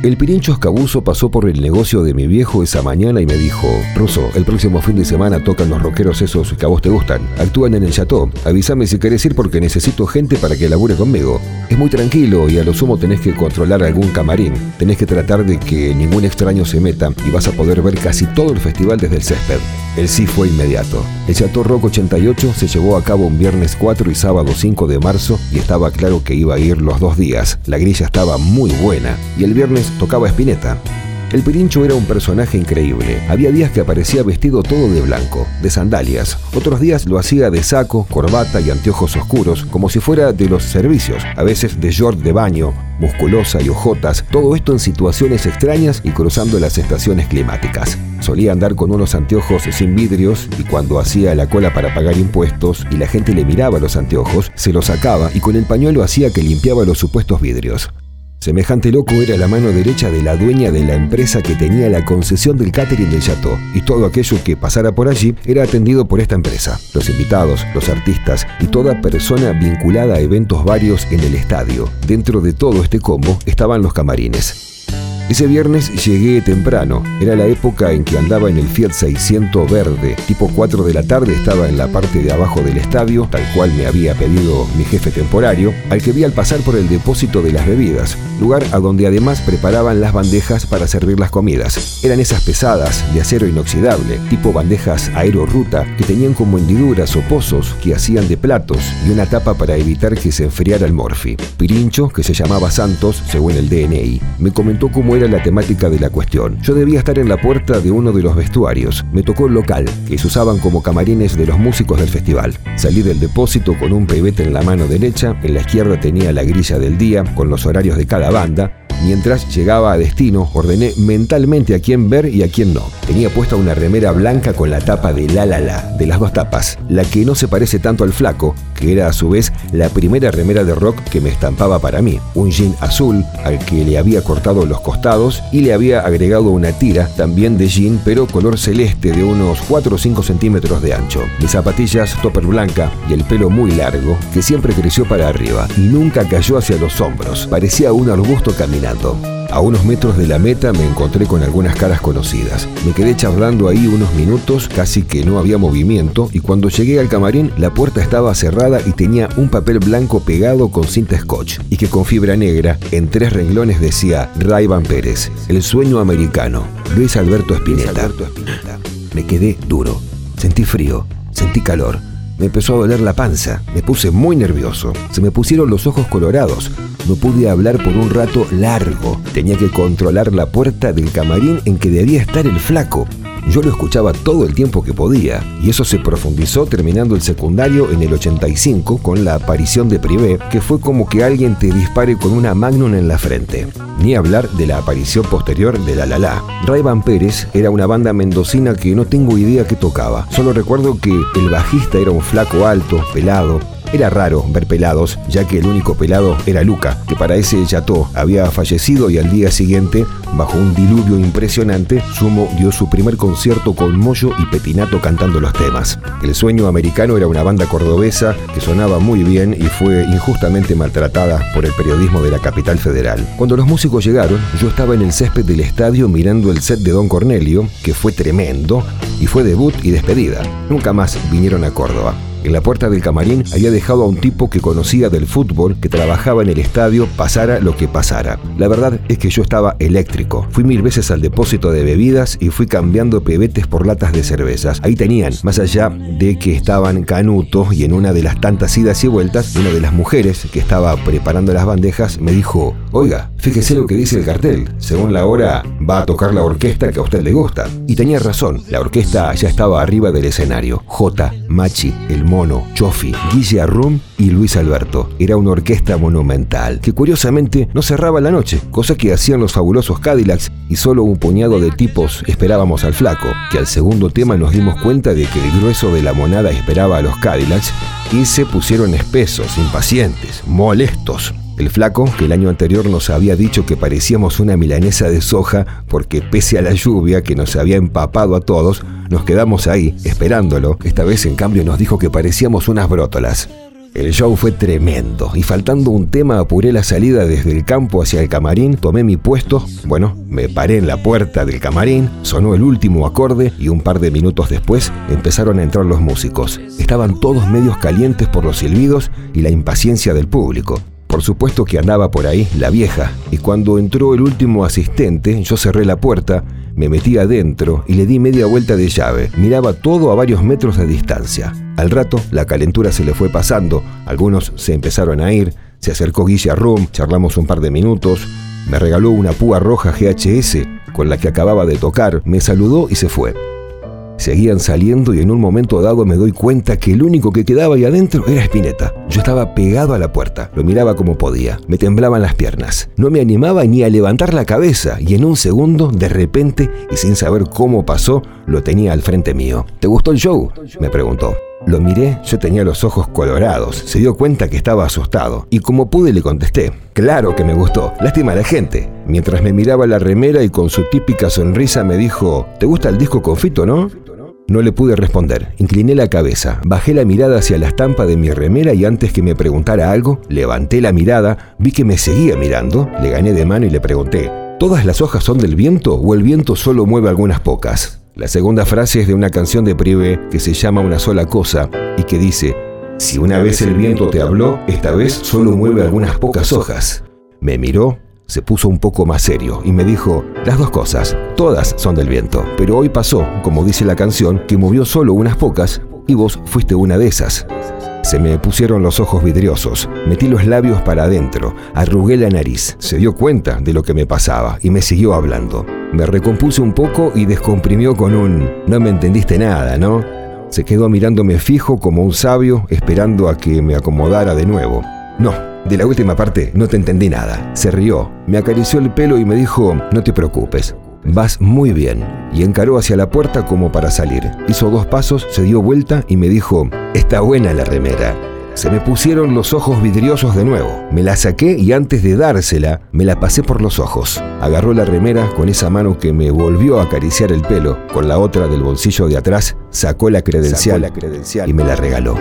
El Pirincho Escabuzo pasó por el negocio de mi viejo esa mañana y me dijo, Ruso, el próximo fin de semana tocan los rockeros esos que a vos te gustan. Actúan en el chateau. Avísame si querés ir porque necesito gente para que labure conmigo. Es muy tranquilo y a lo sumo tenés que controlar algún camarín. Tenés que tratar de que ningún extraño se meta y vas a poder ver casi todo el festival desde el césped. El sí fue inmediato. El Chateau Rock 88 se llevó a cabo un viernes 4 y sábado 5 de marzo y estaba claro que iba a ir los dos días. La grilla estaba muy buena y el viernes tocaba Espineta. El Pirincho era un personaje increíble. Había días que aparecía vestido todo de blanco, de sandalias. Otros días lo hacía de saco, corbata y anteojos oscuros, como si fuera de los servicios. A veces de short de baño, musculosa y ojotas. Todo esto en situaciones extrañas y cruzando las estaciones climáticas. Solía andar con unos anteojos sin vidrios y cuando hacía la cola para pagar impuestos y la gente le miraba los anteojos, se los sacaba y con el pañuelo hacía que limpiaba los supuestos vidrios. Semejante loco era la mano derecha de la dueña de la empresa que tenía la concesión del catering del Chateau, y todo aquello que pasara por allí era atendido por esta empresa. Los invitados, los artistas y toda persona vinculada a eventos varios en el estadio. Dentro de todo este combo estaban los camarines. Ese viernes llegué temprano. Era la época en que andaba en el Fiat 600 verde. Tipo 4 de la tarde estaba en la parte de abajo del estadio, tal cual me había pedido mi jefe temporario, al que vi al pasar por el depósito de las bebidas, lugar a donde además preparaban las bandejas para servir las comidas. Eran esas pesadas, de acero inoxidable, tipo bandejas aerorruta, que tenían como hendiduras o pozos que hacían de platos y una tapa para evitar que se enfriara el morfi. Pirincho, que se llamaba Santos, según el DNI, me comentó cómo era la temática de la cuestión. Yo debía estar en la puerta de uno de los vestuarios. Me tocó el local, que se usaban como camarines de los músicos del festival. Salí del depósito con un pebete en la mano derecha, en la izquierda tenía la grilla del día, con los horarios de cada banda, Mientras llegaba a destino, ordené mentalmente a quién ver y a quién no. Tenía puesta una remera blanca con la tapa de La La La, de las dos tapas, la que no se parece tanto al flaco, que era a su vez la primera remera de rock que me estampaba para mí. Un jean azul al que le había cortado los costados y le había agregado una tira, también de jean, pero color celeste de unos 4 o 5 centímetros de ancho. Mis zapatillas topper blanca y el pelo muy largo, que siempre creció para arriba y nunca cayó hacia los hombros. Parecía un arbusto caminando. A unos metros de la meta me encontré con algunas caras conocidas. Me quedé charlando ahí unos minutos, casi que no había movimiento, y cuando llegué al camarín la puerta estaba cerrada y tenía un papel blanco pegado con cinta scotch, y que con fibra negra en tres renglones decía Ray Van Pérez, el sueño americano, Luis Alberto Spinetta. Me quedé duro, sentí frío, sentí calor. Me empezó a doler la panza, me puse muy nervioso, se me pusieron los ojos colorados, no pude hablar por un rato largo. Tenía que controlar la puerta del camarín en que debía estar el flaco. Yo lo escuchaba todo el tiempo que podía, y eso se profundizó terminando el secundario en el 85 con la aparición de Privé, que fue como que alguien te dispare con una Magnum en la frente. Ni hablar de la aparición posterior de La La La. Ray Van Pérez era una banda mendocina que no tengo idea qué tocaba. Solo recuerdo que el bajista era un flaco alto, pelado, era raro ver pelados, ya que el único pelado era Luca, que para ese yató había fallecido y al día siguiente, bajo un diluvio impresionante, Sumo dio su primer concierto con Moyo y Petinato cantando los temas. El Sueño Americano era una banda cordobesa que sonaba muy bien y fue injustamente maltratada por el periodismo de la capital federal. Cuando los músicos llegaron, yo estaba en el césped del estadio mirando el set de Don Cornelio, que fue tremendo, y fue debut y despedida. Nunca más vinieron a Córdoba. En la puerta del camarín había dejado a un tipo que conocía del fútbol, que trabajaba en el estadio, pasara lo que pasara. La verdad es que yo estaba eléctrico. Fui mil veces al depósito de bebidas y fui cambiando pebetes por latas de cervezas. Ahí tenían, más allá de que estaban canutos y en una de las tantas idas y vueltas, una de las mujeres que estaba preparando las bandejas me dijo, oiga, fíjese lo que dice el cartel. Según la hora, va a tocar la orquesta que a usted le gusta. Y tenía razón, la orquesta ya estaba arriba del escenario. J, Machi, el Mono, Chofi, Guille Arrum y Luis Alberto. Era una orquesta monumental que curiosamente no cerraba la noche, cosa que hacían los fabulosos Cadillacs y solo un puñado de tipos esperábamos al flaco, que al segundo tema nos dimos cuenta de que el grueso de la monada esperaba a los Cadillacs y se pusieron espesos, impacientes, molestos. El flaco, que el año anterior nos había dicho que parecíamos una milanesa de soja porque pese a la lluvia que nos había empapado a todos, nos quedamos ahí, esperándolo. Esta vez, en cambio, nos dijo que parecíamos unas brótolas. El show fue tremendo y faltando un tema apuré la salida desde el campo hacia el camarín, tomé mi puesto, bueno, me paré en la puerta del camarín, sonó el último acorde y un par de minutos después empezaron a entrar los músicos. Estaban todos medios calientes por los silbidos y la impaciencia del público. Por supuesto que andaba por ahí la vieja, y cuando entró el último asistente, yo cerré la puerta, me metí adentro y le di media vuelta de llave. Miraba todo a varios metros de distancia. Al rato, la calentura se le fue pasando, algunos se empezaron a ir, se acercó Guilla Rum, charlamos un par de minutos, me regaló una púa roja GHS con la que acababa de tocar, me saludó y se fue. Seguían saliendo y en un momento dado me doy cuenta que el único que quedaba ahí adentro era Spinetta. Yo estaba pegado a la puerta, lo miraba como podía, me temblaban las piernas. No me animaba ni a levantar la cabeza y en un segundo, de repente y sin saber cómo pasó, lo tenía al frente mío. ¿Te gustó el show? me preguntó. Lo miré, yo tenía los ojos colorados, se dio cuenta que estaba asustado y como pude le contesté, claro que me gustó, lástima a la gente. Mientras me miraba la remera y con su típica sonrisa me dijo, ¿te gusta el disco confito, no? No le pude responder. Incliné la cabeza, bajé la mirada hacia la estampa de mi remera y antes que me preguntara algo, levanté la mirada, vi que me seguía mirando, le gané de mano y le pregunté, ¿todas las hojas son del viento o el viento solo mueve algunas pocas? La segunda frase es de una canción de Prive que se llama Una sola cosa y que dice, si una vez el viento te habló, esta vez solo mueve algunas pocas hojas. Me miró, se puso un poco más serio y me dijo, las dos cosas, todas son del viento, pero hoy pasó, como dice la canción, que movió solo unas pocas y vos fuiste una de esas. Se me pusieron los ojos vidriosos, metí los labios para adentro, arrugué la nariz, se dio cuenta de lo que me pasaba y me siguió hablando. Me recompuse un poco y descomprimió con un no me entendiste nada, ¿no? Se quedó mirándome fijo como un sabio, esperando a que me acomodara de nuevo. No, de la última parte no te entendí nada. Se rió, me acarició el pelo y me dijo, no te preocupes, vas muy bien. Y encaró hacia la puerta como para salir. Hizo dos pasos, se dio vuelta y me dijo, está buena la remera. Se me pusieron los ojos vidriosos de nuevo. Me la saqué y antes de dársela, me la pasé por los ojos. Agarró la remera con esa mano que me volvió a acariciar el pelo. Con la otra del bolsillo de atrás, sacó la credencial, y me la regaló.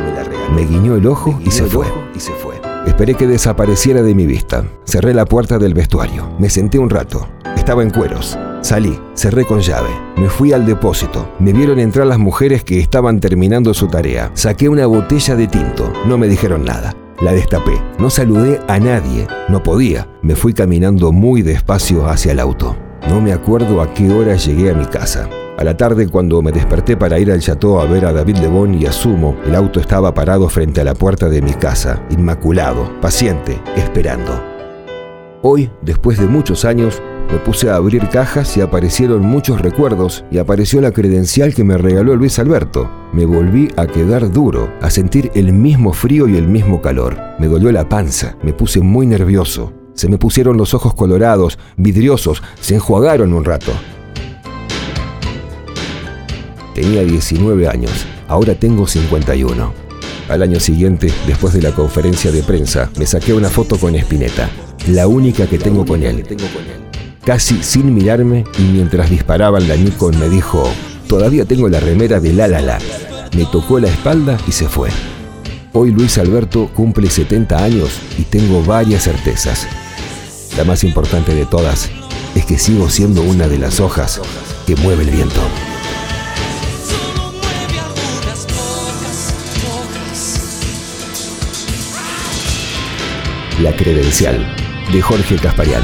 Me, guiñó el ojo, y, se fue. y se fue. Esperé que desapareciera de mi vista. Cerré la puerta del vestuario. Me senté un rato. Estaba en cueros. Salí, cerré con llave. Me fui al depósito. Me vieron entrar las mujeres que estaban terminando su tarea. Saqué una botella de tinto. No me dijeron nada. La destapé. No saludé a nadie. No podía. Me fui caminando muy despacio hacia el auto. No me acuerdo a qué hora llegué a mi casa. A la tarde, cuando me desperté para ir al chateau a ver a David Lebón y a Sumo, el auto estaba parado frente a la puerta de mi casa, inmaculado, paciente, esperando. Hoy, después de muchos años, me puse a abrir cajas y aparecieron muchos recuerdos y apareció la credencial que me regaló Luis Alberto. Me volví a quedar duro, a sentir el mismo frío y el mismo calor. Me dolió la panza, me puse muy nervioso. Se me pusieron los ojos colorados, vidriosos, se enjuagaron un rato. Tenía 19 años, ahora tengo 51. Al año siguiente, después de la conferencia de prensa, me saqué una foto con Spinetta, la única que tengo con él. Casi sin mirarme y mientras disparaban la Nikon me dijo, todavía tengo la remera de La La La. Me tocó la espalda y se fue. Hoy Luis Alberto cumple 70 años y tengo varias certezas. La más importante de todas es que sigo siendo una de las hojas que mueve el viento. La credencial de Jorge Casparian.